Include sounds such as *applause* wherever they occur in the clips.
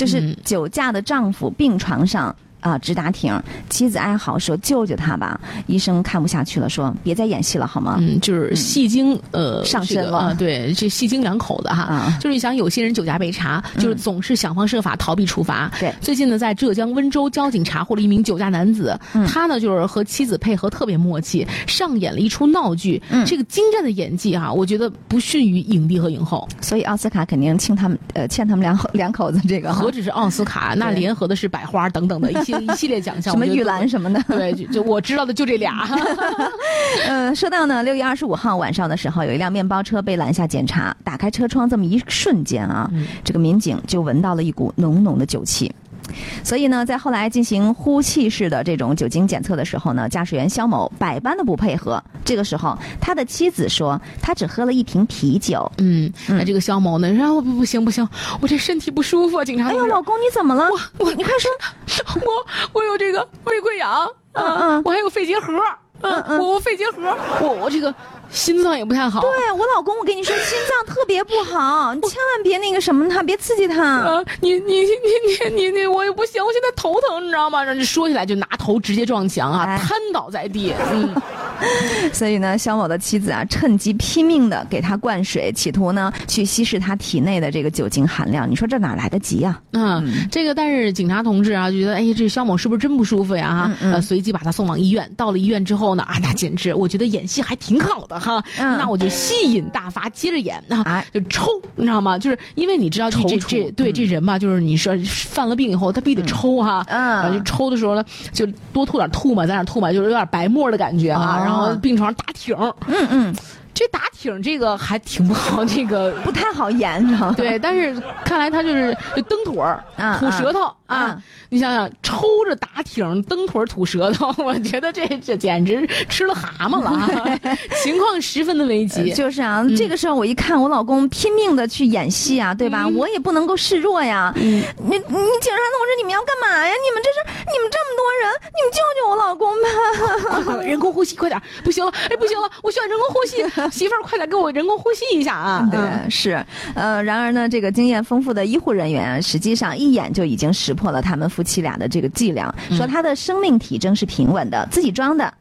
就是酒驾的丈夫病床上。啊，直打挺，妻子哀嚎说：“救救他吧！”医生看不下去了，说：“别再演戏了，好吗？”嗯，就是戏精呃上身了啊，对，这戏精两口子哈，就是想有些人酒驾被查，就是总是想方设法逃避处罚。对，最近呢，在浙江温州，交警查获了一名酒驾男子，他呢就是和妻子配合特别默契，上演了一出闹剧。这个精湛的演技啊，我觉得不逊于影帝和影后，所以奥斯卡肯定欠他们呃欠他们两两口子这个。何止是奥斯卡，*laughs* 那联合的是百花等等的一些。一系列奖项，什么玉兰什么的，对，就我知道的就这俩。*laughs* 嗯，说到呢，六月二十五号晚上的时候，有一辆面包车被拦下检查，打开车窗这么一瞬间啊，这个民警就闻到了一股浓浓的酒气。所以呢，在后来进行呼气式的这种酒精检测的时候呢，驾驶员肖某百般的不配合。这个时候，他的妻子说，他只喝了一瓶啤酒。嗯，那这个肖某呢，说不不行不行，我这身体不舒服，警察。哎呦，老公你怎么了？我我你快说，我我有这个胃溃疡，嗯嗯，我还有肺结核，嗯嗯，我我肺结核，我我这个。心脏也不太好。对我老公，我跟你说，心脏特别不好，*laughs* 你千万别那个什么他，别刺激他。啊，你你你你你你，我也不行，我现在头疼，你知道吗？让你说起来就拿头直接撞墙啊，瘫倒在地。嗯。*laughs* 所以呢，肖某的妻子啊，趁机拼命的给他灌水，企图呢去稀释他体内的这个酒精含量。你说这哪来得及啊？嗯，这个但是警察同志啊，就觉得哎，这肖某是不是真不舒服呀？哈，呃，随即把他送往医院。到了医院之后呢，啊，*laughs* 那简直我觉得演戏还挺好的。哈，那我就吸引大发，接着演啊，就抽，你知道吗？就是因为你知道这这这对这人嘛，就是你说犯了病以后，他必须得抽哈，嗯，就抽的时候呢，就多吐点吐嘛，在那吐嘛，就是有点白沫的感觉啊，然后病床上打挺，嗯嗯。*laughs* 这打挺这个还挺不好，这个 *laughs* 不太好演，知道吗？对，但是看来他就是蹬腿儿、吐舌头啊！你想想，抽着打挺、蹬腿儿、吐舌头，*laughs* 我觉得这这简直吃了蛤蟆了，情况十分的危急。就是啊，这个时候我一看我老公拼命的去演戏啊，对吧？我也不能够示弱呀。你你警察同志，你们要干嘛呀？你们这是你们这么多人，你们救救我老公吧！*laughs* 人工呼吸，快点！不行了，哎，不行了，我需要人工呼吸。*laughs* 媳妇儿，快点给我人工呼吸一下啊！对，是，呃，然而呢，这个经验丰富的医护人员实际上一眼就已经识破了他们夫妻俩的这个伎俩，说他的生命体征是平稳的，自己装的。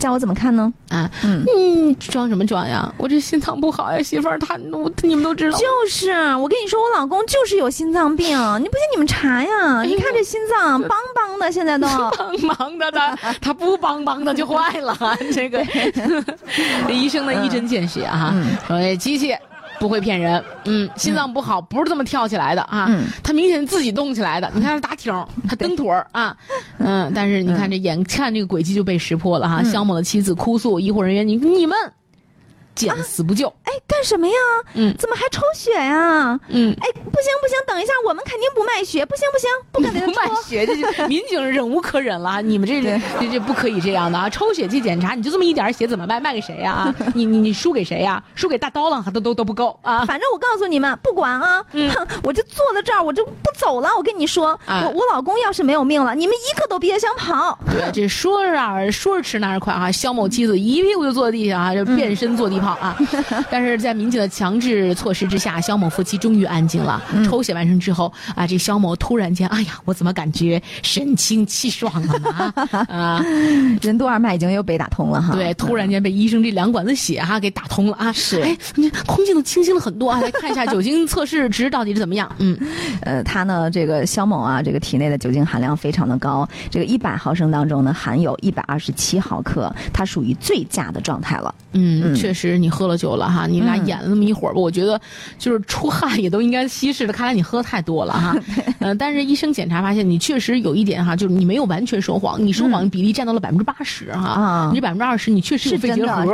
叫我怎么看呢？啊，嗯，装什么装呀？我这心脏不好呀，媳妇儿，他我你们都知道。就是，我跟你说，我老公就是有心脏病，你不信你们查呀？你看这心脏梆梆的，现在都 *laughs* 梆梆的，他他不梆梆的就坏了。这个 *laughs* 医生的一针见血哈，说机器。不会骗人，嗯，心脏不好不是这么跳起来的啊，他明显自己动起来的。你看他打挺，*laughs* 他蹬腿儿啊，嗯，但是你看这眼看这个轨迹就被识破了哈。肖某的妻子哭诉，医护人员，你你们。见死不救！哎，干什么呀？嗯，怎么还抽血呀？嗯，哎，不行不行，等一下，我们肯定不卖血，不行不行，不可能卖血，这 *laughs* 民警忍无可忍了，你们这这这不可以这样的啊！抽血去检查，你就这么一点血怎么卖？卖给谁呀？啊 *laughs* 你你你输给谁呀？输给大刀了还都都都不够啊！反正我告诉你们，不管啊，哼，*laughs* 我就坐在这儿，我就不走了。我跟你说，我我老公要是没有命了，你们一个都别想跑。对，这说着啊，说着迟那着快啊，肖某妻子一屁股就坐在地下啊，就变身坐地。炮啊！但是在民警的强制措施之下，肖某夫妻终于安静了。抽血完成之后啊，这肖某突然间，哎呀，我怎么感觉神清气爽了呢 *laughs* 啊？任督二脉已经又被打通了哈。对，突然间被医生这两管子血哈给打通了啊！是，哎，你空气都清新了很多啊！*laughs* 来看一下酒精测试值到底是怎么样？嗯，呃，他呢，这个肖某啊，这个体内的酒精含量非常的高，这个一百毫升当中呢，含有一百二十七毫克，它属于醉驾的状态了。嗯，确实。你喝了酒了哈，你俩演了那么一会儿吧，我觉得就是出汗也都应该稀释的。看来你喝的太多了哈。*laughs* 嗯，但是医生检查发现你确实有一点哈，就是你没有完全说谎，你说谎比例占到了百分之八十哈。啊，你百分之二十你确实有肺结核。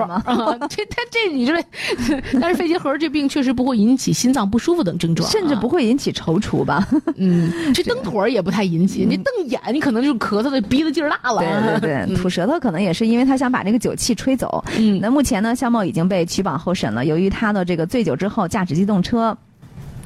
这他这你这，但是肺结核这病确实不会引起心脏不舒服等症状，甚至不会引起踌躇吧？嗯，这蹬腿儿也不太引起，你瞪眼你可能就咳嗽的鼻子劲儿大了。对对对，吐舌头可能也是因为他想把这个酒气吹走。嗯，那目前呢，肖某已经被取保候审了。由于他的这个醉酒之后驾驶机动车，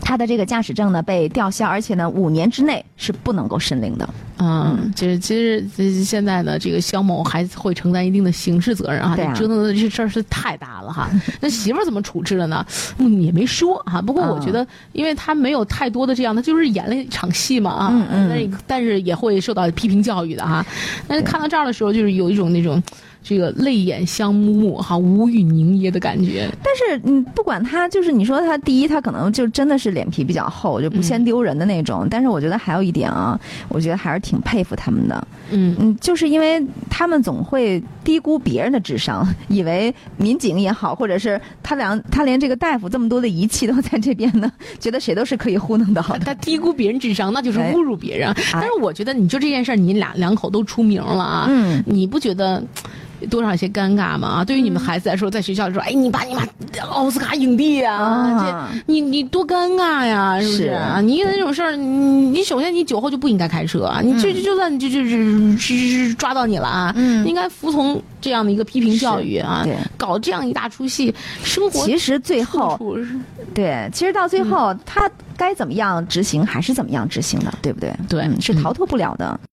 他的这个驾驶证呢被吊销，而且呢五年之内是不能够申领的。嗯，其实其实现在呢，这个肖某还会承担一定的刑事责任啊，折腾的这事儿是太大了哈。*laughs* 那媳妇儿怎么处置了呢？嗯，也没说哈。不过我觉得，因为他没有太多的这样，他就是演了一场戏嘛啊。那但是也会受到批评教育的哈。那看到这儿的时候，就是有一种那种。这个泪眼相目哈，无语凝噎的感觉。但是，你，不管他，就是你说他第一，他可能就真的是脸皮比较厚，就不嫌丢人的那种。但是，我觉得还有一点啊，我觉得还是挺佩服他们的。嗯嗯，就是因为他们总会低估别人的智商，以为民警也好，或者是他俩，他连这个大夫这么多的仪器都在这边呢，*laughs* 觉得谁都是可以糊弄的。*laughs* 他低估别人智商，那就是侮辱别人。但是，我觉得你就这件事儿，你俩两口都出名了啊，嗯，你不觉得？多少些尴尬嘛啊！对于你们孩子来说，在学校里说，哎，你爸你妈奥斯卡影帝啊，这你你多尴尬呀，是不是啊？你那种事儿，你你首先你酒后就不应该开车啊！你就就算就就是抓到你了啊，应该服从这样的一个批评教育啊！搞这样一大出戏，生活其实最后对，其实到最后他该怎么样执行还是怎么样执行的，对不对？对，是逃脱不了的。